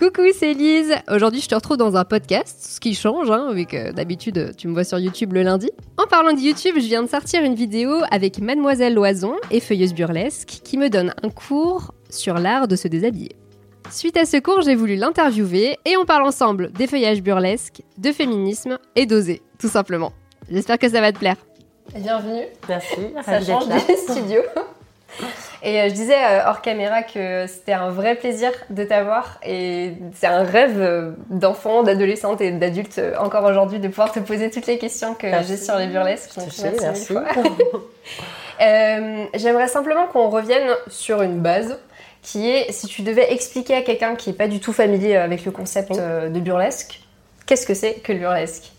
Coucou, c'est Lise. Aujourd'hui, je te retrouve dans un podcast, ce qui change, hein, vu que d'habitude, tu me vois sur YouTube le lundi. En parlant de YouTube, je viens de sortir une vidéo avec Mademoiselle Loison, effeuilleuse burlesque, qui me donne un cours sur l'art de se déshabiller. Suite à ce cours, j'ai voulu l'interviewer et on parle ensemble d'effeuillage burlesque, de féminisme et d'oser, tout simplement. J'espère que ça va te plaire. Bienvenue. Merci, Ça change d'être là. Et euh, je disais euh, hors caméra que c'était un vrai plaisir de t'avoir et c'est un rêve euh, d'enfant, d'adolescente et d'adulte encore aujourd'hui de pouvoir te poser toutes les questions que j'ai sur les burlesques. Donc, merci merci. Euh, J'aimerais simplement qu'on revienne sur une base qui est si tu devais expliquer à quelqu'un qui n'est pas du tout familier avec le concept Oui. de burlesque, qu'est-ce que c'est que le burlesque?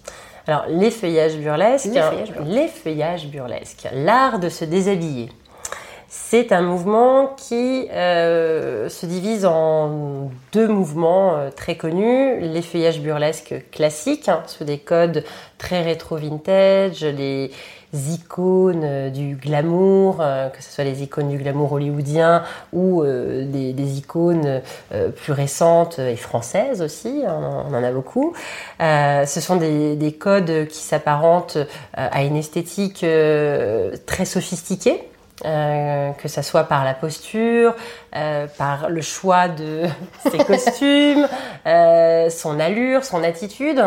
Alors, l'effeuillage burlesque, L'effeuillage burlesque. l'effeuillage burlesque, l'art de se déshabiller. C'est un mouvement qui euh, se divise en deux mouvements euh, très connus. L'effeuillage burlesque classique, hein, sous des codes très rétro-vintage, les icônes euh, du glamour, euh, que ce soit les icônes du glamour hollywoodien ou des, icônes plus récentes et françaises aussi, hein, on en a beaucoup. Ce sont des, des codes qui s'apparentent à une esthétique très sophistiquée. Euh, que ça soit par la posture, euh, par le choix de ses costumes, euh, son allure, son attitude.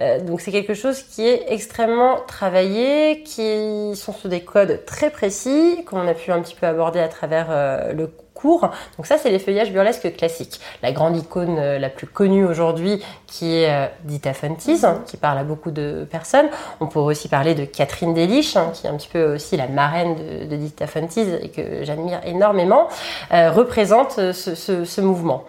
Euh, donc c'est quelque chose qui est extrêmement travaillé, qui sont sous des codes très précis, qu'on a pu un petit peu aborder à travers euh, le Donc ça c'est l'effeuillage burlesque classique. La grande icône euh, la plus connue aujourd'hui qui est euh, Dita Fontis, hein, qui parle à beaucoup de personnes. On pourrait aussi parler de Catherine Delich, hein, qui est un petit peu aussi la marraine de, Dita Fontis et que j'admire énormément, euh, représente ce mouvement.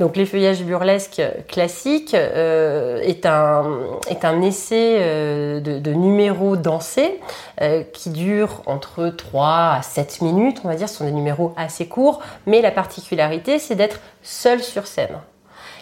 Donc l'effeuillage burlesque classique euh, est, un, essai euh, de, numéros dansés euh, qui durent entre 3 à 7 minutes, on va dire, ce sont des numéros assez courts, mais la particularité c'est d'être seul sur scène.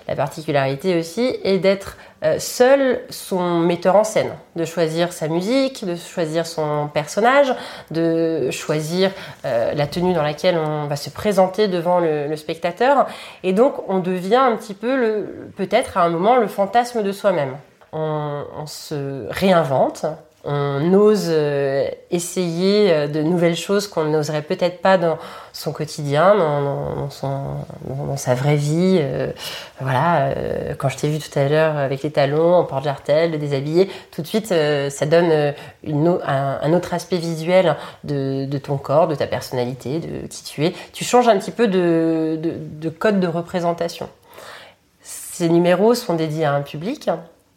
La particularité aussi est d'être seul son metteur en scène, de choisir sa musique, de choisir son personnage, de choisir euh, la tenue dans laquelle on va se présenter devant le, spectateur. Et donc on devient un petit peu peut-être à un moment le fantasme de soi-même. On se réinvente, on ose euh, essayer euh, de nouvelles choses qu'on n'oserait peut-être pas dans son quotidien, dans, dans- son- dans sa vraie vie. euh, voilà, euh, quand je t'ai vu tout à l'heure avec les talons, en porte-jartel, déshabillé, tout de suite, euh, ça donne euh, une un, un autre aspect visuel de, de ton corps, de ta personnalité, de qui tu es. Tu changes un petit peu de, de, de code de représentation. Ces numéros sont dédiés à un public,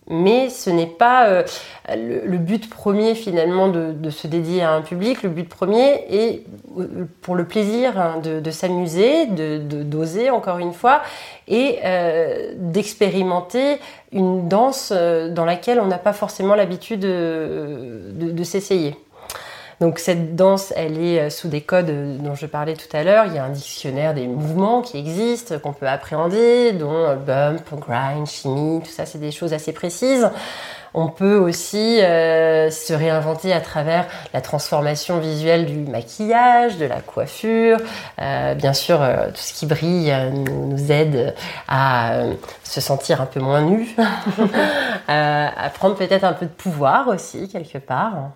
mais ce n'est pas euh, le, but premier finalement de, se dédier à un public. Le but premier est euh, pour le plaisir hein, de, s'amuser, de d'oser encore une fois, et euh, d'expérimenter une danse dans laquelle on n'a pas forcément l'habitude de, de- de s'essayer. Donc cette danse, elle est euh, sous des codes euh, dont je parlais tout à l'heure. Il y a un dictionnaire des mouvements qui existent, qu'on peut appréhender, dont euh, bump, grind, chimie, tout ça, c'est des choses assez précises. On peut aussi se réinventer à travers la transformation visuelle du maquillage, de la coiffure. Bien sûr, tout ce qui brille nous, nous aide à se sentir un peu moins nu, à prendre peut-être un peu de pouvoir aussi quelque part.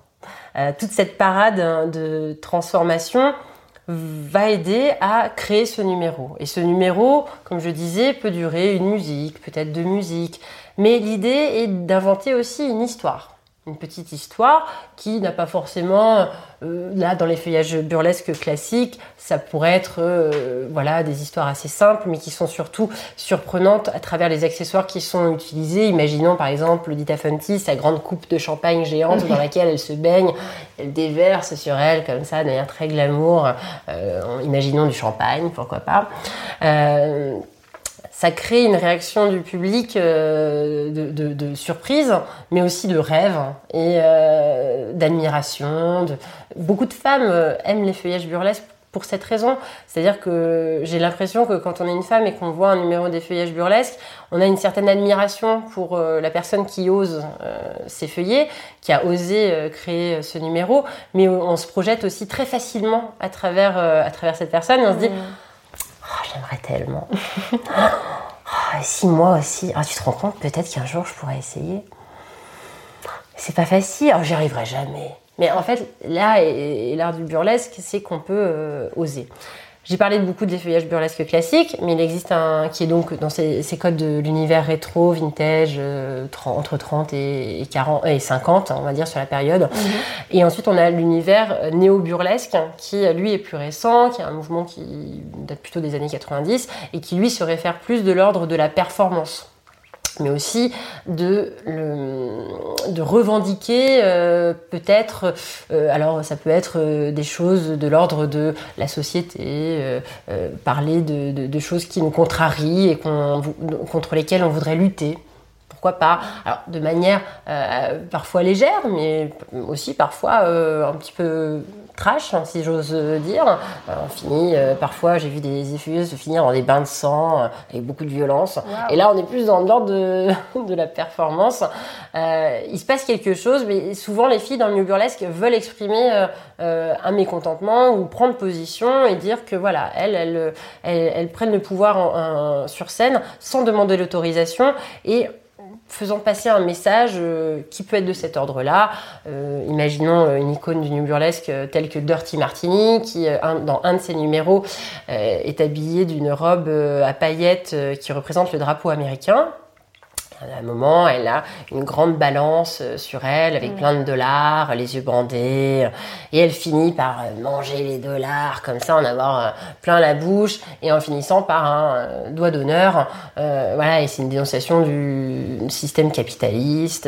Euh, toute cette parade hein, de transformation va aider à créer ce numéro. Et ce numéro, comme je disais, peut durer une musique, peut-être deux musiques. Mais l'idée est d'inventer aussi une histoire. Une petite histoire qui n'a pas forcément, euh, là dans les feuillages burlesques classiques, ça pourrait être euh, voilà des histoires assez simples, mais qui sont surtout surprenantes à travers les accessoires qui sont utilisés. Imaginons par exemple Dita Funty, sa grande coupe de champagne géante dans laquelle elle se baigne, elle déverse sur elle comme ça, d'un air très glamour. Euh, imaginons du champagne, pourquoi pas ça crée une réaction du public euh, de, surprise, mais aussi de rêve et euh, d'admiration. Beaucoup de femmes euh, aiment les feuillages burlesques pour cette raison. C'est-à-dire que j'ai l'impression que quand on est une femme et qu'on voit un numéro des feuillages burlesques, on a une certaine admiration pour la personne qui ose s'effeuiller, qui a osé créer ce numéro, mais on se projette aussi très facilement à travers, à travers cette personne et on se dit... Mmh. Oh, j'aimerais tellement. oh, si moi aussi. Ah, tu te rends compte, peut-être qu'un jour je pourrais essayer. C'est pas facile, oh, j'y arriverai jamais. Mais en fait, là, et, l'art du burlesque, c'est qu'on peut euh, oser. J'ai parlé de beaucoup des feuillages burlesques classiques, mais il existe un qui est donc dans ces, codes de l'univers rétro, vintage, euh, entre 30 et, 40, et 50, on va dire, sur la période. Mhm. Et ensuite, on a l'univers euh, néo-burlesque, qui lui est plus récent, qui est un mouvement qui date plutôt des années 90, et qui lui se réfère plus de l'ordre de la performance mais aussi de, de revendiquer euh, peut-être, euh, alors ça peut être euh, des choses de l'ordre de la société, parler de, de, choses qui nous contrarient et contre lesquelles on voudrait lutter. Pourquoi pas? Alors de manière parfois légère, mais aussi parfois un petit peu trash, hein, si j'ose dire. Euh, on finit, euh, parfois j'ai vu des effeuilleuses se finir dans des bains de sang euh, avec beaucoup de violence. Et là, on est plus dans l'ordre de, de la performance. il se passe quelque chose, mais souvent les filles dans le milieu burlesque veulent exprimer un mécontentement ou prendre position et dire que voilà, elles, elles, elles, prennent le pouvoir sur scène sans demander l'autorisation et faisant passer un message euh, qui peut être de cet ordre-là. Euh, imaginons euh, une icône du New Burlesque telle que Dirty Martini, qui dans un de ses numéros est habillée d'une robe à paillettes qui représente le drapeau américain. À un moment, elle a une grande balance euh, sur elle avec plein de dollars, les yeux bandés, et elle finit par euh, manger les dollars comme ça, en avoir euh, plein la bouche, et en finissant par un doigt d'honneur. voilà, et c'est une dénonciation du système capitaliste,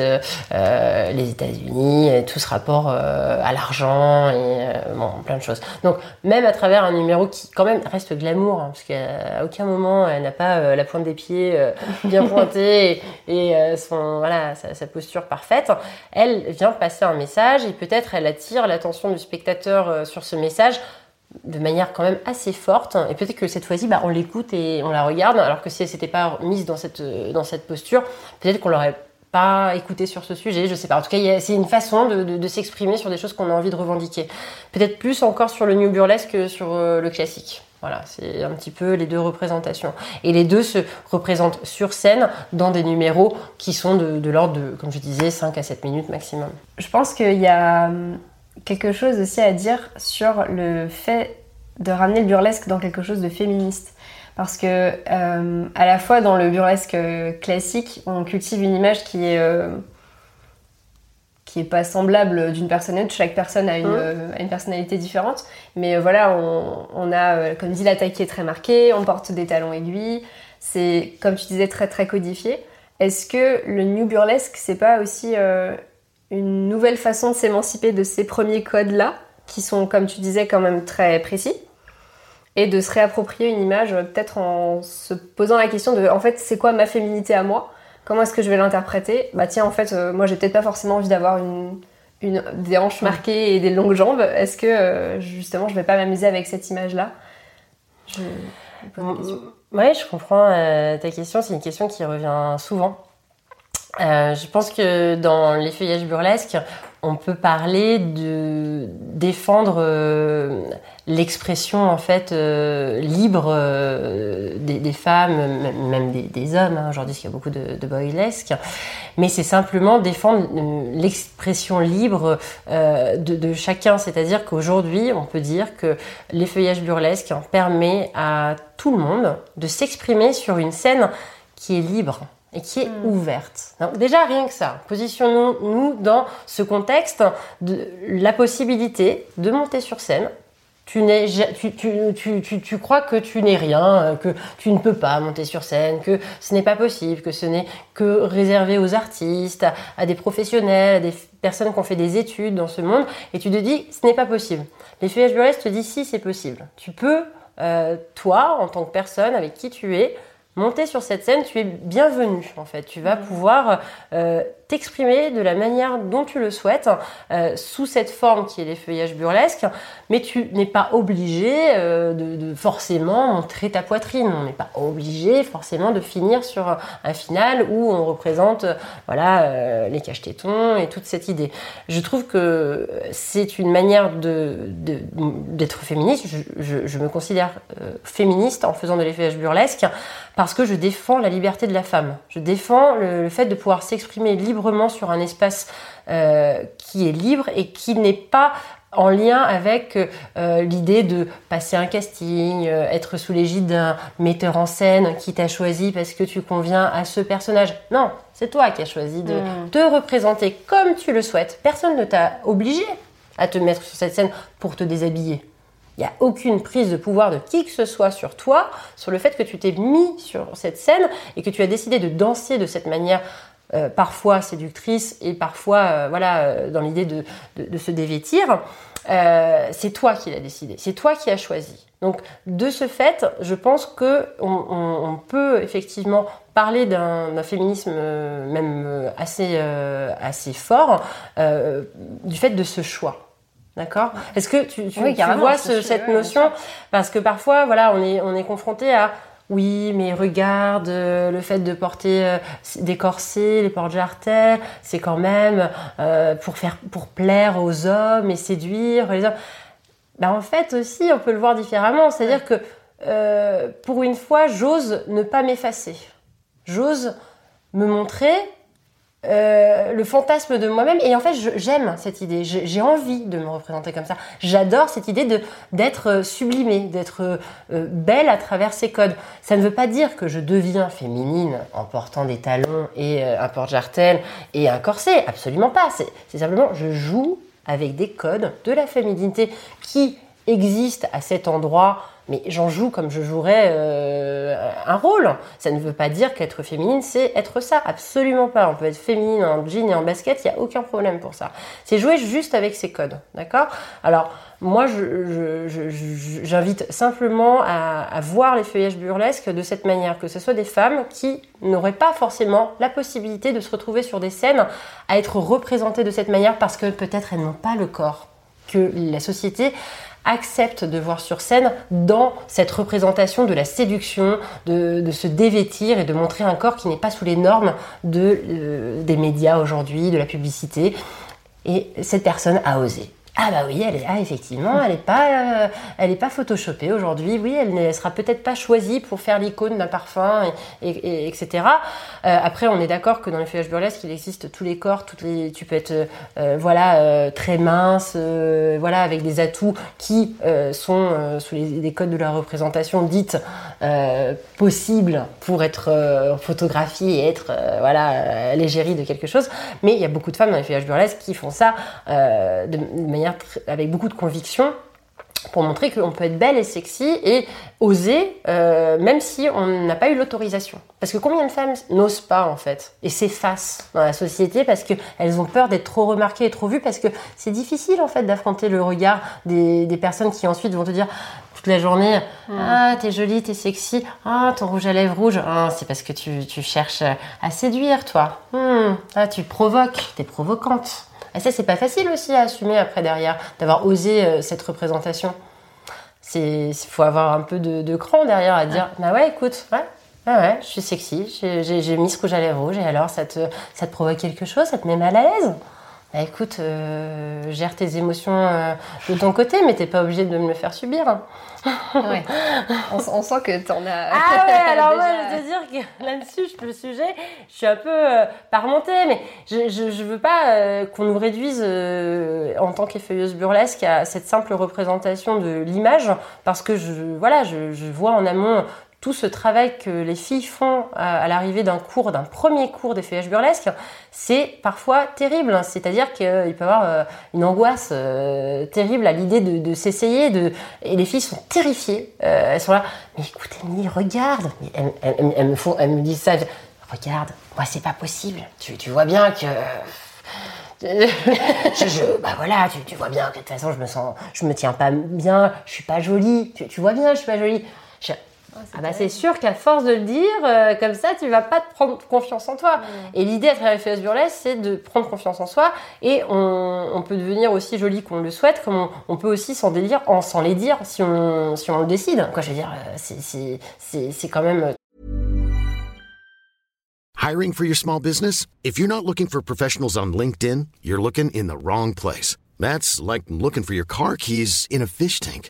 les États-Unis, tout ce rapport à l'argent et bon, plein de choses. Donc, même à travers un numéro qui quand même reste glamour, hein, parce qu'à aucun moment elle n'a pas la pointe des pieds bien pointée et euh, son, voilà, sa, posture parfaite, elle vient passer un message et peut-être elle attire l'attention du spectateur euh, sur ce message de manière quand même assez forte. Et peut-être que cette fois-ci, bah, on l'écoute et on la regarde, alors que si elle s'était pas mise dans cette, euh, dans cette posture, peut-être qu'on l'aurait pas écouté sur ce sujet, je sais pas. En tout cas, c'est une façon de, de, s'exprimer sur des choses qu'on a envie de revendiquer. Peut-être plus encore sur le new burlesque que sur le classique. Voilà, c'est un petit peu les deux représentations. Et les deux se représentent sur scène dans des numéros qui sont de, l'ordre de, comme je disais, 5 à 7 minutes maximum. Je pense qu'il y a hum, quelque chose aussi à dire sur le fait de ramener le burlesque dans quelque chose de féministe. Parce que hum, à la fois dans le burlesque classique, on cultive une image qui est euh, qui est pas semblable d'une personne à l'autre. Chaque personne a une, euh, une, personnalité différente. Mais euh, voilà, on, on, a, euh, comme dit, la taille qui est très marquée, on porte des talons aiguilles. C'est, comme tu disais, très très codifié. Est-ce que le new burlesque, c'est pas aussi une nouvelle façon de s'émanciper de ces premiers codes-là, qui sont, comme tu disais, quand même très précis et de se réapproprier une image, peut-être en se posant la question de, en fait, c'est quoi ma féminité à moi? Comment est-ce que je vais l'interpréter? Bah tiens, en fait, euh, moi j'ai peut-être pas forcément envie d'avoir des hanches marquées et des longues jambes. Est-ce que euh, justement je vais pas m'amuser avec cette image-là? Je... Oui, je comprends euh, ta question. C'est une question qui revient souvent. je pense que dans les feuillages burlesques, on peut parler de défendre euh, l'expression en fait euh, libre euh, des, femmes, même des, hommes. Hein. Aujourd'hui, il y a beaucoup de, de mais c'est simplement défendre l'expression libre de, chacun. C'est-à-dire qu'aujourd'hui, on peut dire que les feuillages burlesques permet à tout le monde de s'exprimer sur une scène qui est libre et qui est ouverte. Donc, déjà, rien que ça, positionnons-nous dans ce contexte de la possibilité de monter sur scène. Tu, n'es, tu, tu, tu, tu, tu crois que tu n'es rien, que tu ne peux pas monter sur scène, que ce n'est pas possible, que ce n'est que réservé aux artistes, à, à des professionnels, à des personnes qui ont fait des études dans ce monde, et tu te dis ce n'est pas possible. Les feuillages burlesques te disent si c'est possible. Tu peux, euh, toi, en tant que personne avec qui tu es, monter sur cette scène, tu es bienvenu en fait. Tu vas pouvoir euh, t'exprimer de la manière dont tu le souhaites, euh, sous cette forme qui est les feuillages burlesques, mais tu n'es pas obligé euh, de, forcément montrer ta poitrine. On n'est pas obligé forcément de finir sur un, final où on représente euh, voilà les cache-tétons et toute cette idée. Je trouve que c'est une manière de d'être féministe. Je, me considère féministe en faisant de l'effeuillage burlesque parce que je défends la liberté de la femme. Je défends le, le fait de pouvoir s'exprimer librement sur un espace euh, qui est libre et qui n'est pas en lien avec euh, l'idée de passer un casting, euh, être sous l'égide d'un metteur en scène qui t'a choisi parce que tu conviens à ce personnage. Non, c'est toi qui as choisi de Mm. te représenter comme tu le souhaites. Personne ne t'a obligé à te mettre sur cette scène pour te déshabiller. Il n'y a aucune prise de pouvoir de qui que ce soit sur toi, sur le fait que tu t'es mis sur cette scène et que tu as décidé de danser de cette manière euh, parfois séductrice et parfois euh, voilà euh, dans l'idée de, de- de se dévêtir. C'est toi qui l'as décidé, c'est toi qui as choisi. Donc de ce fait, je pense que on, on- on peut effectivement parler d'un féminisme même assez assez fort du fait de ce choix. D'accord? Est-ce que tu, tu, Oui, tu vois ce- cette notion? Parce que parfois, voilà, on est, on est confronté à oui, mais regarde, euh, le fait de porter euh, des corsets, les porte-jartelles, c'est quand même euh, pour faire, pour plaire aux hommes et séduire les hommes. Bah, en fait aussi, on peut le voir différemment. C'est-à-dire que euh, pour une fois, j'ose ne pas m'effacer. J'ose me montrer euh, le fantasme de moi-même. Et en fait j'aime cette idée. J'ai envie de me représenter comme ça. J'adore cette idée d'être euh, sublimée d'être euh, belle à travers ces codes. Ça ne veut pas dire que je deviens féminine en portant des talons et un porte-jartel et un corset. Absolument pas. C'est simplement je joue avec des codes de la féminité qui existent à cet endroit mais j'en joue comme je jouerais euh, un rôle. Ça ne veut pas dire qu'être féminine, c'est être ça. Absolument pas. On peut être féminine en jean et en basket, il n'y a aucun problème pour ça. C'est jouer juste avec ces codes. D'accord? Alors, moi, j'invite simplement à, à voir les feuillages burlesques de cette manière, que ce soit des femmes qui n'auraient pas forcément la possibilité de se retrouver sur des scènes à être représentées de cette manière parce que peut-être elles n'ont pas le corps que la société accepte de voir sur scène dans cette représentation de la séduction, de, se dévêtir et de montrer un corps qui n'est pas sous les normes euh, des médias aujourd'hui, de la publicité. Et cette personne a osé. Ah bah oui, elle est, ah effectivement, elle n'est pas, euh, elle est pas photoshopée aujourd'hui. Oui, elle ne sera peut-être pas choisie pour faire l'icône d'un parfum, et, et- et- etc. Euh, après, on est d'accord que dans les feuillages burlesques, il existe tous les corps, toutes les, tu peux être, euh, voilà, très mince, voilà, avec des atouts qui sont sous les, codes de la représentation dite euh, possible pour être photographiée et être, voilà, l'égérie de quelque chose. Mais il y a beaucoup de femmes dans les feuillages burlesques qui font ça de, de manière avec beaucoup de conviction pour montrer qu'on peut être belle et sexy et oser, euh, même si on n'a pas eu l'autorisation. Parce que combien de femmes n'osent pas en fait et s'effacent dans la société parce qu'elles ont peur d'être trop remarquées et trop vues? Parce que c'est difficile en fait d'affronter le regard des, des personnes qui ensuite vont te dire toute la journée ah t'es jolie t'es sexy. Ah ton rouge à lèvres rouge. Ah c'est parce que tu, tu cherches à séduire toi. Hmm, ah tu provoques. T'es provocante et ça c'est pas facile aussi à assumer après derrière d'avoir osé euh, cette représentation. C'est faut avoir un peu de, de cran derrière à dire bah ouais écoute ouais ouais, ouais je suis sexy j'ai mis ce rouge à lèvres rouge et alors ça te ça te provoque quelque chose ça te met mal à l'aise? Bah écoute euh, gère tes émotions euh, de ton côté mais t'es pas obligé de me le faire subir hein. Ouais. On, on sent que t'en as. Ah ouais, alors moi, déjà- je veux dire que là-dessus, je- le sujet, je suis un peu euh, pas remontée, mais je, je, je veux pas euh, qu'on nous réduise euh, en tant qu'effeuilleuse burlesque à cette simple représentation de l'image, parce que je, voilà, je, je vois en amont tout ce travail que les filles font à, l'arrivée d'un cours, d'un premier cours d'effeuillage burlesque, c'est parfois terrible. C'est-à-dire qu'il peut y avoir euh, une angoisse euh, terrible à l'idée de, s'essayer. De... Et les filles sont terrifiées. Euh, elles sont là, mais écoute, Emily, regarde. Elles, me font, elles me disent ça. Regarde, moi, c'est pas possible. Tu, vois bien que bah voilà, tu, vois bien que de toute façon, je me sens, je me tiens pas bien, je suis pas jolie. Tu, vois bien, je suis pas jolie. Ah bah c'est sûr qu'à force de le dire euh, comme ça, tu vas pas te prendre confiance en toi. Et l'idée à travers les Burlesque, c'est de prendre confiance en soi. Et on, peut devenir aussi jolie qu'on le souhaite, comme on, peut aussi s'en délire, en sans les dire, si on, si on le décide. Quoi, je veux dire, euh, c'est quand même Hiring for your small business? If you're not looking for professionals on LinkedIn, you're looking in the wrong place. That's like looking for your car keys in a fish tank.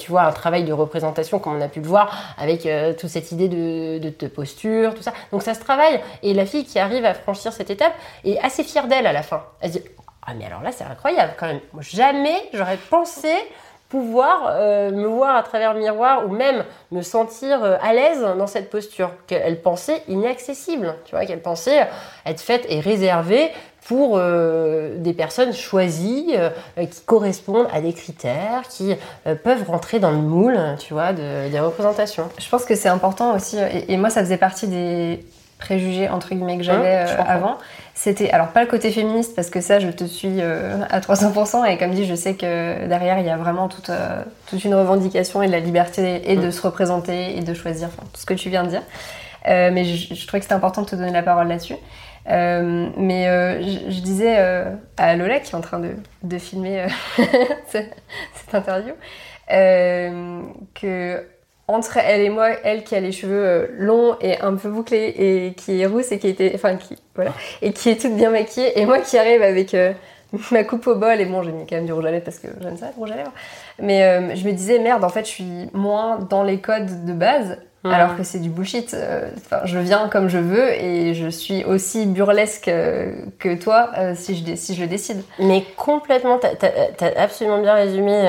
Tu vois, un travail de représentation comme on a pu le voir avec euh, toute cette idée de, posture, tout ça. Donc ça se travaille. Et la fille qui arrive à franchir cette étape est assez fière d'elle à la fin. Elle se dit Ah, mais alors là, c'est incroyable quand même. jamais j'aurais pensé pouvoir euh, me voir à travers le miroir ou même me sentir euh, à l'aise dans cette posture qu'elle pensait inaccessible, tu vois, qu'elle pensait être faite et réservée pour euh, des personnes choisies qui correspondent à des critères, qui peuvent rentrer dans le moule, tu vois, des représentations. Je pense que c'est important aussi, et, moi ça faisait partie des préjugés entre guillemets que j'avais hein, avant c'était alors pas le côté féministe parce que ça je te suis euh, à 300% et comme dit je sais que derrière il y a vraiment toute, euh, toute une revendication et de la liberté et de mm. se représenter et de choisir enfin, tout ce que tu viens de dire euh, mais je, je, trouvais que c'était important de te donner la parole là-dessus mais je, disais à Lola qui est en train de, de filmer cette, cette, interview que entre elle et moi, elle qui a les cheveux euh, longs et un peu bouclés et qui est rousse et qui était, enfin qui, voilà, et qui est toute bien maquillée, et moi qui arrive avec euh, ma coupe au bol et bon, j'ai mis quand même du rouge à lèvres parce que j'aime ça, le rouge à lèvres. Mais euh, je me disais merde, en fait, je suis moins dans les codes de base. Alors que c'est du bullshit. Enfin, je viens comme je veux et je suis aussi burlesque que toi si, je, si je le décide. Mais complètement, t'as as, absolument bien résumé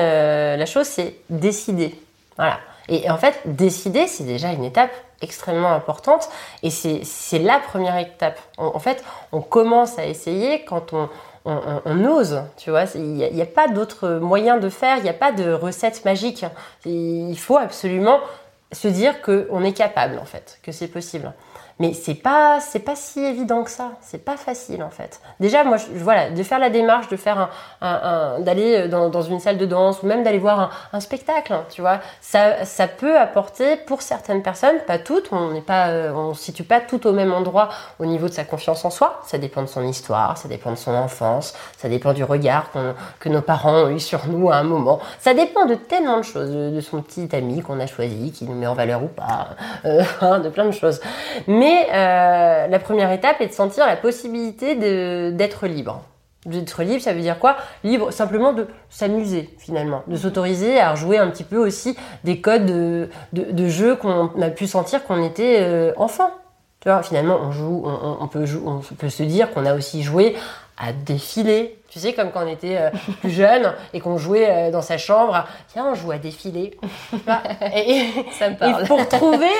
la chose, c'est décider. Voilà. Et en fait, décider, c'est déjà une étape extrêmement importante et c'est la première étape. En, fait, on commence à essayer quand on, on, ose, tu vois. Il n'y a, pas d'autre moyen de faire, il n'y a pas de recette magique. Il faut absolument se dire qu'on est capable, en fait, que c'est possible. Mais c'est pas c'est pas si évident que ça. C'est pas facile en fait. Déjà moi voilà de faire la démarche de faire un, d'aller dans, dans, une salle de danse ou même d'aller voir un, spectacle. Tu vois ça ça peut apporter pour certaines personnes, pas toutes. On n'est pas euh, on se situe pas tout au même endroit au niveau de sa confiance en soi. Ça dépend de son histoire, ça dépend de son enfance, ça dépend du regard que nos parents ont eu sur nous à un moment. Ça dépend de tellement de choses, de, son petit ami qu'on a choisi, qui nous met en valeur ou pas, euh, de plein de choses. Euh, la première étape est de sentir la possibilité d'être libre. D'être libre, ça veut dire quoi? Libre simplement de s'amuser finalement, de s'autoriser à jouer un petit peu aussi des codes de, de, jeu qu'on a pu sentir qu'on était euh, enfant. Tu vois, finalement, on joue, on, peut, on peut se dire qu'on a aussi joué à défiler. Tu sais, comme quand on était euh, plus jeune et qu'on jouait dans sa chambre, tiens, on joue à défiler. et, Ça me parle. Et pour trouver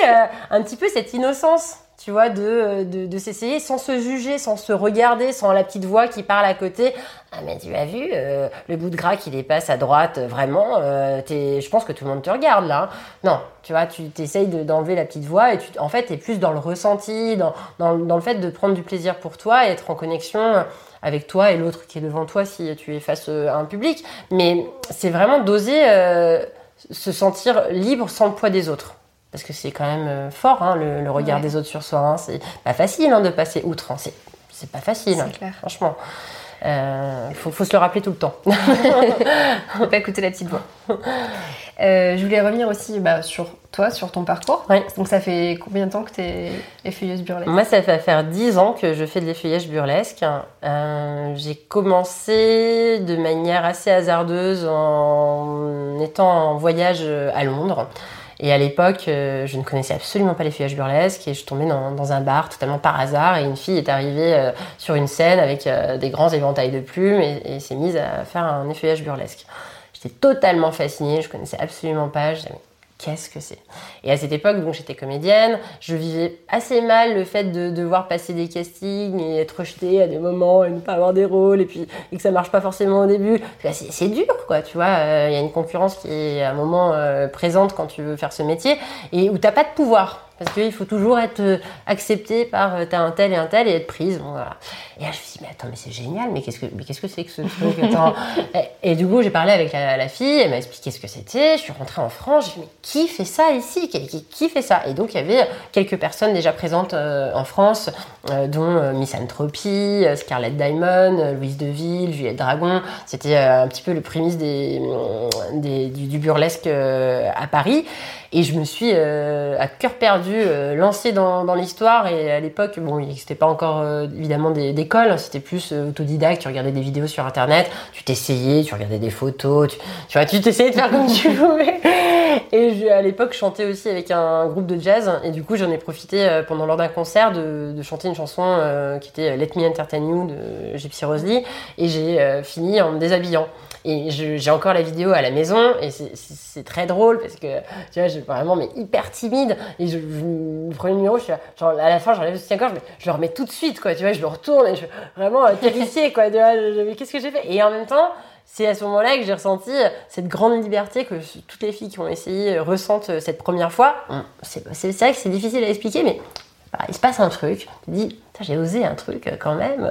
un petit peu cette innocence tu vois, de, de, s'essayer sans se juger, sans se regarder, sans la petite voix qui parle à côté. Ah mais tu as vu, euh, le bout de gras qui dépasse à droite, vraiment, euh, je pense que tout le monde te regarde là. Hein. Non, tu vois, tu t'essayes d'enlever la petite voix et tu, en fait, tu es plus dans le ressenti, dans, dans, dans, le fait de prendre du plaisir pour toi et être en connexion avec toi et l'autre qui est devant toi si tu es face euh, à un public. Mais c'est vraiment d'oser se sentir libre sans le poids des autres parce que c'est quand même euh, fort hein, le, regard des autres sur soi. Hein. C'est pas facile hein, de passer outre. Hein. C'est pas facile, franchement. Il euh, faut, se le rappeler tout le temps. On peut pas écouter la petite voix. Euh, je voulais revenir aussi bah, sur toi, sur ton parcours. Donc ça fait combien de temps que tu es effeuilleuse burlesque? Moi, ça va faire 10 ans que je fais de l'effeuillage burlesque. Euh, j'ai commencé de manière assez hasardeuse en étant en voyage à Londres. Et à l'époque, euh, je ne connaissais absolument pas l'effeuillage burlesque et je tombais dans, un bar totalement par hasard et une fille est arrivée euh, sur une scène avec euh, des grands éventails de plumes et, s'est mise à faire un effeuillage burlesque. J'étais totalement fascinée, je connaissais absolument pas. Qu'est-ce que c'est? Et à cette époque, donc j'étais comédienne, je vivais assez mal le fait de devoir passer des castings et être rejetée à des moments et ne pas avoir des rôles et puis que ça marche pas forcément au début. C'est dur, quoi, tu vois. Il euh, y a une concurrence qui est à un moment euh, présente quand tu veux faire ce métier et où t'as pas de pouvoir. Parce qu'il faut toujours être euh, accepté par euh, t'as un tel et un tel et être prise. Bon, voilà. Et là, je me suis dit, mais attends, mais c'est génial, mais qu'est-ce que mais qu'est-ce que c'est que ce truc attends. et, et, du coup, j'ai parlé avec la, la fille, elle m'a expliqué ce que c'était. Je suis rentrée en France, j'ai dit, mais qui fait ça ici? Qui, qui, qui, fait ça? Et donc, il y avait quelques personnes déjà présentes euh, en France, euh, dont Miss Anthropy, Scarlett Diamond, Louise Deville, Juliette Dragon. C'était un petit peu le prémisse des, des du, du, burlesque à Paris. Et je me suis euh, à cœur perdu euh, lancée dans, dans l'histoire. Et à l'époque, bon, il n'existait pas encore euh, évidemment d'école, hein, c'était plus autodidacte. Tu regardais des vidéos sur internet, tu t'essayais, tu regardais des photos, tu, tu vois, tu t'essayais de faire comme tu pouvais. Et je, à l'époque, je chantais aussi avec un groupe de jazz. Et du coup, j'en ai profité pendant lors d'un concert de, de, chanter une chanson qui était Let Me Entertain You de Gypsy Rose Lee. Et j'ai fini en me déshabillant. Et j'ai encore la vidéo à la maison et c'est très drôle parce que tu vois, j'ai vraiment mais hyper timide et je, je, le premier numéro, je suis genre à la fin, j'enlève le soutien je, je, le remets tout de suite quoi, tu vois, je le retourne et je suis vraiment euh, terrifiée quoi, tu vois, mais qu'est-ce que j'ai fait? Et en même temps, c'est à ce moment-là que j'ai ressenti cette grande liberté que toutes les filles qui ont essayé ressentent cette première fois. C'est vrai que c'est difficile à expliquer, mais bah, il se passe un truc, tu te dis, j'ai osé un truc quand même,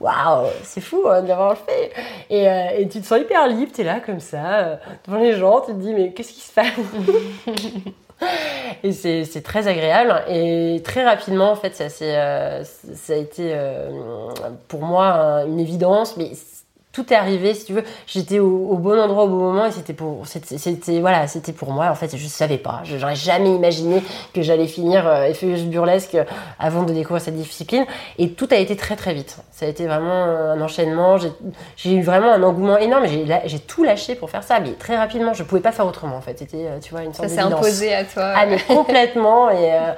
waouh, c'est fou hein, d'avoir fait. Et, euh, et, tu te sens hyper libre, tu es là comme ça, euh, devant les gens, tu te dis, mais qu'est-ce qui se passe Et c'est très agréable. Et très rapidement, en fait, ça, euh, ça a été euh, pour moi une évidence, mais tout est arrivé, si tu veux. J'étais au, au, bon endroit au bon moment et c'était pour, c'était, voilà, c'était pour moi. En fait, je savais pas. J'aurais jamais imaginé que j'allais finir euh, effeuilleuse burlesque avant de découvrir cette discipline. Et tout a été très très vite. Ça a été vraiment un enchaînement. J'ai eu vraiment un engouement énorme. J'ai tout lâché pour faire ça, mais très rapidement. Je pouvais pas faire autrement. En fait, c'était, tu vois, une sorte ça s'est imposé à toi. Ah mais complètement. et euh,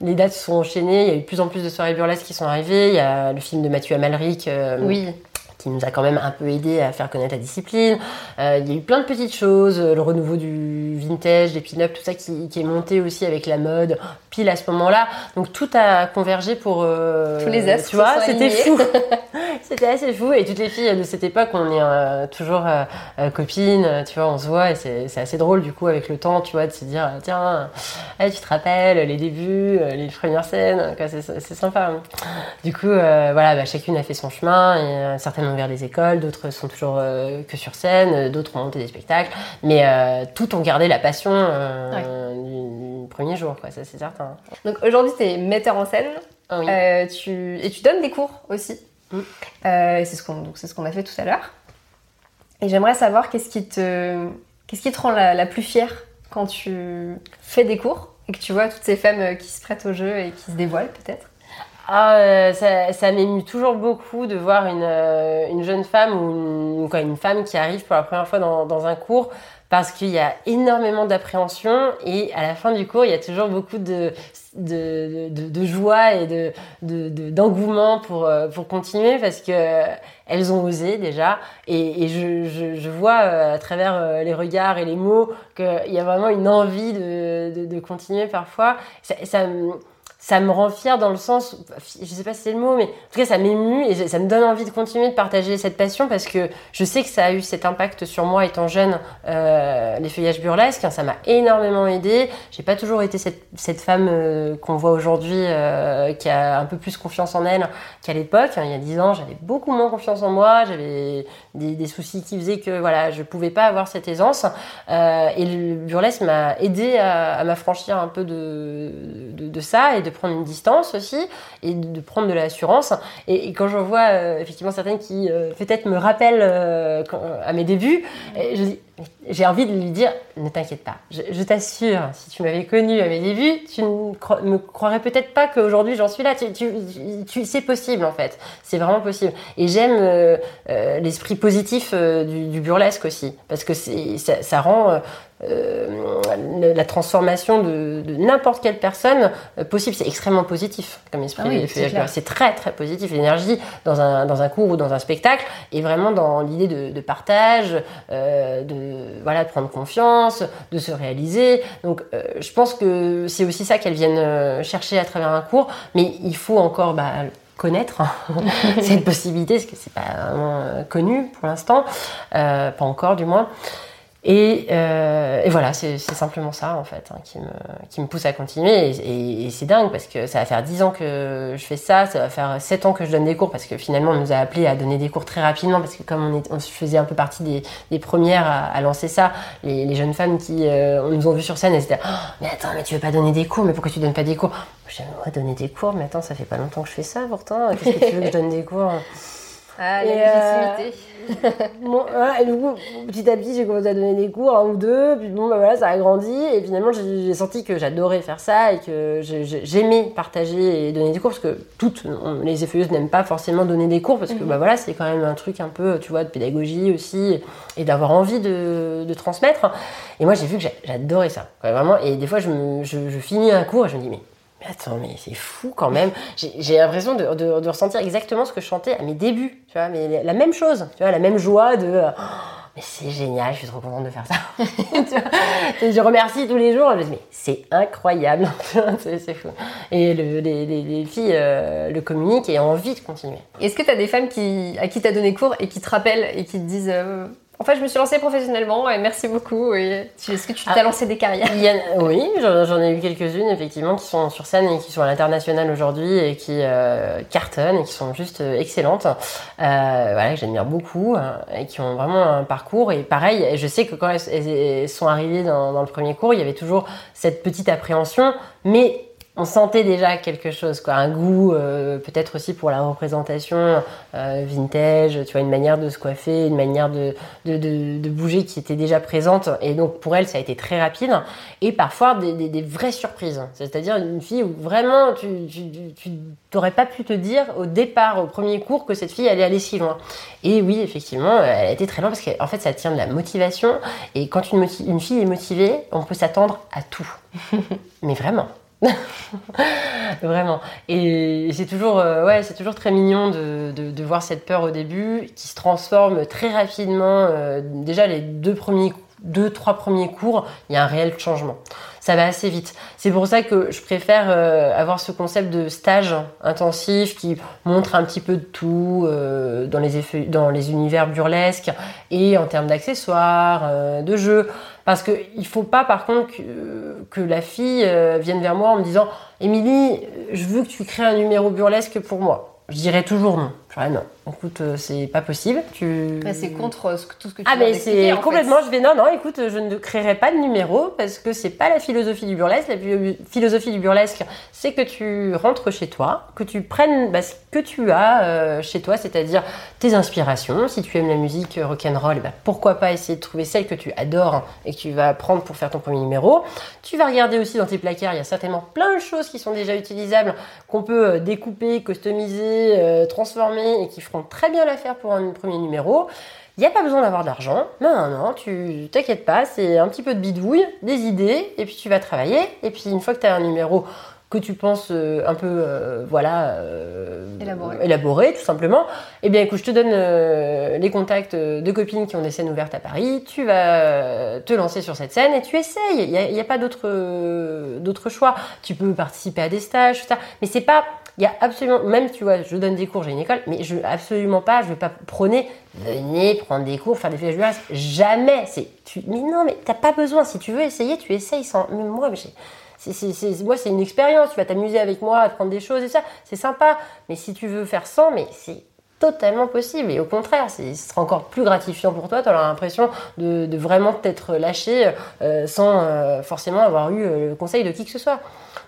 les dates se sont enchaînées. Il y a eu de plus en plus de soirées burlesques qui sont arrivées. Il y a le film de Mathieu Amalric. Euh, oui qui nous a quand même un peu aidé à faire connaître la discipline. Euh, il y a eu plein de petites choses, le renouveau du vintage, des pin-up, tout ça qui, qui, est monté aussi avec la mode, pile à ce moment-là. Donc tout a convergé pour... Euh, Tous les astres Tu vois, c'était fou. c'était assez fou. Et toutes les filles de cette époque, on est euh, toujours copines, tu vois, on se voit et c'est assez drôle du coup avec le temps, tu vois, de se dire, tiens, hey, tu te rappelles les débuts, les premières scènes, c'est sympa. Hein. Du coup, voilà, bah, chacune a fait son chemin et certaines vers des écoles, d'autres sont toujours euh, que sur scène, d'autres ont monté des spectacles, mais euh, toutes ont gardé la passion euh, ouais. du, du, premier jour, quoi, ça c'est certain. Donc aujourd'hui, tu es metteur en scène oh, oui. tu, et tu donnes des cours aussi. Mm. c'est ce qu'on ce qu'on a fait tout à l'heure. Et j'aimerais savoir qu'est-ce qui te qu'est-ce qui te rend la, plus fière quand tu fais des cours et que tu vois toutes ces femmes qui se prêtent au jeu et qui se dévoilent peut-être? Ah, euh, ça, ça m'émue toujours beaucoup de voir une, euh, une jeune femme ou une, une femme qui arrive pour la première fois dans un cours parce qu'il y a énormément d'appréhension et à la fin du cours, il y a toujours beaucoup de, de, de, joie et de, de, d'engouement pour, pour continuer parce que elles ont osé déjà et, je, je, vois à travers les regards et les mots qu'il y a vraiment une envie de, continuer parfois. Ça me rend fière dans le sens, je sais pas si c'est le mot, mais en tout cas ça m'émue et ça me donne envie de continuer de partager cette passion parce que je sais que ça a eu cet impact sur moi étant jeune, euh, les feuillages burlesques, ça m'a énormément aidé. J'ai pas toujours été cette, cette femme euh, qu'on voit aujourd'hui euh, qui a un peu plus confiance en elle qu'à l'époque. Il y a dix ans, j'avais beaucoup moins confiance en moi, j'avais des, des, soucis qui faisaient que voilà, je pouvais pas avoir cette aisance. Euh, et le burlesque m'a aidé à, à m'affranchir un peu de, de, de ça et de prendre une distance aussi et de prendre de l'assurance. Et, et, quand je vois euh, effectivement certaines qui euh, peut-être me rappellent euh, à mes débuts, je dis j'ai envie de lui dire, ne t'inquiète pas, je, t'assure, si tu m'avais connu à mes débuts, tu ne me croirais peut-être pas qu'aujourd'hui j'en suis là. Tu, tu, c'est possible en fait, c'est vraiment possible. Et j'aime euh, euh, l'esprit positif euh, du, burlesque aussi, parce que ça, ça rend la transformation de, n'importe quelle personne possible. C'est extrêmement positif comme esprit. Ah c'est très très positif. L'énergie dans un, dans un cours ou dans un spectacle est vraiment dans l'idée de, partage, euh, de voilà de prendre confiance, de se réaliser. Donc je pense que c'est aussi ça qu'elles viennent chercher à travers un cours. Mais il faut encore bah, connaître cette possibilité, parce que c'est pas connu pour l'instant, pas encore du moins. Euh, et, voilà, c'est simplement ça en fait hein, qui, me, qui, me, pousse à continuer. Et, c'est dingue parce que ça va faire 10 ans que je fais ça, ça va faire 7 ans que je donne des cours parce que finalement on nous a appelés à donner des cours très rapidement parce que comme on, est, on faisait un peu partie des, des premières à, lancer ça, les, jeunes femmes qui euh, nous ont vu sur scène, elles étaient oh, Mais attends, mais tu veux pas donner des cours, mais pourquoi tu donnes pas des cours? J'aimerais donner des cours, mais attends, ça fait pas longtemps que je fais ça pourtant. Qu'est-ce que tu veux que je donne des cours? Ah, la légitimité. Euh, bon, et du coup, petit à petit, j'ai commencé à donner des cours, un ou deux, puis bon, bah voilà, ça a grandi, et finalement, j'ai senti que j'adorais faire ça, et que j'aimais partager et donner des cours, parce que toutes les effeuilleuses n'aiment pas forcément donner des cours, parce que, mhm. bah voilà, c'est quand même un truc un peu, tu vois, de pédagogie aussi, et d'avoir envie de, de, transmettre. Et moi, j'ai vu que j'adorais ça, vraiment, et des fois, je, me, je, je finis un cours, et je me dis, mais attends, mais c'est fou quand même. J'ai l'impression de, ressentir exactement ce que je chantais à mes débuts, tu vois, mais la même chose, tu vois, la même joie de. Oh, mais c'est génial, je suis trop contente de faire ça. et je remercie tous les jours. Je me dis, mais c'est incroyable, c'est fou. Et le, les, les, filles euh, le communiquent et ont envie de continuer. Est-ce que tu as des femmes qui, à qui tu as donné cours et qui te rappellent et qui te disent euh, en fait, je me suis lancée professionnellement et merci beaucoup. Est-ce que tu t'es ah. lancé des carrières Oui, j'en ai eu quelques-unes effectivement qui sont sur scène et qui sont à l'international aujourd'hui et qui euh, cartonnent et qui sont juste euh, excellentes. Euh, voilà, que j'admire beaucoup et qui ont vraiment un parcours. Et pareil, je sais que quand elles, sont arrivées dans, dans, le premier cours, il y avait toujours cette petite appréhension, mais on sentait déjà quelque chose, quoi, un goût euh, peut-être aussi pour la représentation euh, vintage, tu vois, une manière de se coiffer, une manière de, de, de, bouger qui était déjà présente. Et donc pour elle, ça a été très rapide. Et parfois des, des, vraies surprises. C'est-à-dire une fille où vraiment tu, pas pu te dire au départ, au premier cours, que cette fille allait aller si loin. Et oui, effectivement, elle a été très loin parce qu'en fait, ça tient de la motivation. Et quand une, une fille est motivée, on peut s'attendre à tout. Mais vraiment. Vraiment. Et c'est toujours, euh, ouais, c'est toujours très mignon de, de, voir cette peur au début qui se transforme très rapidement. Euh, déjà, les deux premiers, deux, trois premiers cours, il y a un réel changement. Ça va assez vite. C'est pour ça que je préfère euh, avoir ce concept de stage intensif qui montre un petit peu de tout dans, les dans les univers burlesques et en termes d'accessoires, de jeux. Parce qu'il ne faut pas, par contre, que, la fille euh, vienne vers moi en me disant Émilie, je veux que tu crées un numéro burlesque pour moi. Je dirais toujours non. Non écoute, euh, c'est pas possible. Tu... Bah, c'est contre euh, tout ce que tu Ah, mais c'est complètement. Je vais, non, non, écoute, je ne créerai pas de numéro parce que c'est pas la philosophie du burlesque. La philosophie du burlesque, c'est que tu rentres chez toi, que tu prennes bah, ce que tu as euh, chez toi, c'est-à-dire tes inspirations. Si tu aimes la musique rock'n'roll, bah, pourquoi pas essayer de trouver celle que tu adores et que tu vas prendre pour faire ton premier numéro. Tu vas regarder aussi dans tes placards, il y a certainement plein de choses qui sont déjà utilisables, qu'on peut découper, customiser, transformer et qui feront très bien l'affaire pour un premier numéro. Il n'y a pas besoin d'avoir d'argent. Non, non, non, tu t'inquiètes pas, c'est un petit peu de bidouille, des idées, et puis tu vas travailler. Et puis une fois que tu as un numéro que tu penses euh, un peu, euh, voilà, euh, élaboré. tout simplement, eh bien écoute, je te donne les contacts de copines qui ont des scènes ouvertes à Paris, tu vas te lancer sur cette scène et tu essayes. Il n'y a, a, pas d'autre choix. Tu peux participer à des stages, tout ça, mais c'est pas il y a absolument, même tu vois, je donne des cours, j'ai une école, mais je absolument pas, je vais pas prôner, venez prendre des cours, faire des fiches Jamais. C'est, tu, mais non, mais t'as pas besoin. Si tu veux essayer, tu essayes sans. moi, mais c'est, moi, c'est une expérience. Tu vas t'amuser avec moi, à prendre des choses et ça, c'est sympa. Mais si tu veux faire sans, mais c'est totalement possible. Et au contraire, ce sera encore plus gratifiant pour toi. Tu auras l'impression de, vraiment t'être lâché euh, sans euh, forcément avoir eu euh, le conseil de qui que ce soit.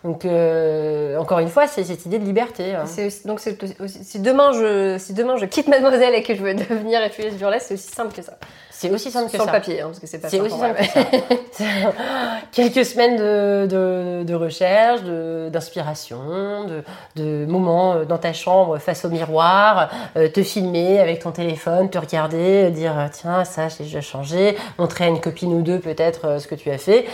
Donc, euh, encore une fois, c'est cette idée de liberté. hein. Aussi- donc aussi- si demain je si demain je quitte Mademoiselle et que je veux devenir FUS burlesque, c'est aussi simple que ça. C'est aussi simple que Sur ça. le papier, hein, parce que c'est pas C'est simple aussi simple vrai. que ça. Quelques semaines de, de, de recherche, d'inspiration, de, de moments euh, dans ta chambre face au miroir, euh, te filmer avec ton téléphone, te regarder, dire tiens ça j'ai déjà changé, montrer à une copine ou deux peut-être euh, ce que tu as fait.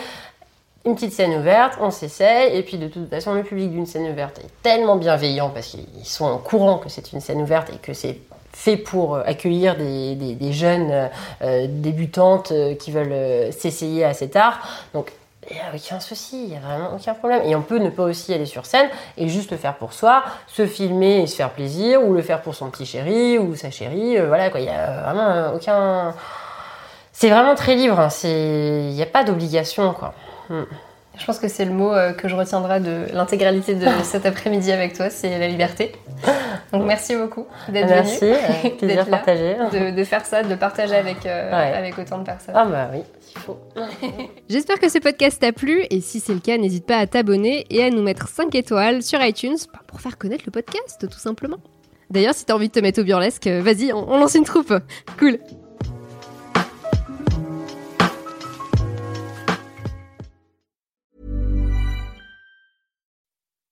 Une petite scène ouverte, on s'essaye, et puis de toute façon le public d'une scène ouverte est tellement bienveillant parce qu'ils sont au courant que c'est une scène ouverte et que c'est fait pour euh, accueillir des, jeunes euh, débutantes euh, qui veulent s'essayer à cet art. Donc il n'y a aucun souci, il n'y a vraiment aucun problème. Et on peut ne pas aussi aller sur scène et juste le faire pour soi, se filmer et se faire plaisir, ou le faire pour son petit chéri ou sa chérie. voilà quoi, il n'y a vraiment aucun. C'est vraiment très libre, hein, il n'y a pas d'obligation quoi. Je pense que c'est le mot euh, que je retiendrai de l'intégralité de cet après-midi avec toi, c'est la liberté. Donc merci beaucoup d'être Merci, venu, euh, plaisir d'être là, partagé. de, de faire ça, de le partager avec, euh, Ouais. avec autant de personnes. Ah bah oui, il faut. J'espère que ce podcast t'a plu et si c'est le cas, n'hésite pas à t'abonner et à nous mettre 5 étoiles sur iTunes bah, pour faire connaître le podcast tout simplement. D'ailleurs, si t'as envie de te mettre au burlesque, euh, vas-y, on, on lance une troupe. Cool.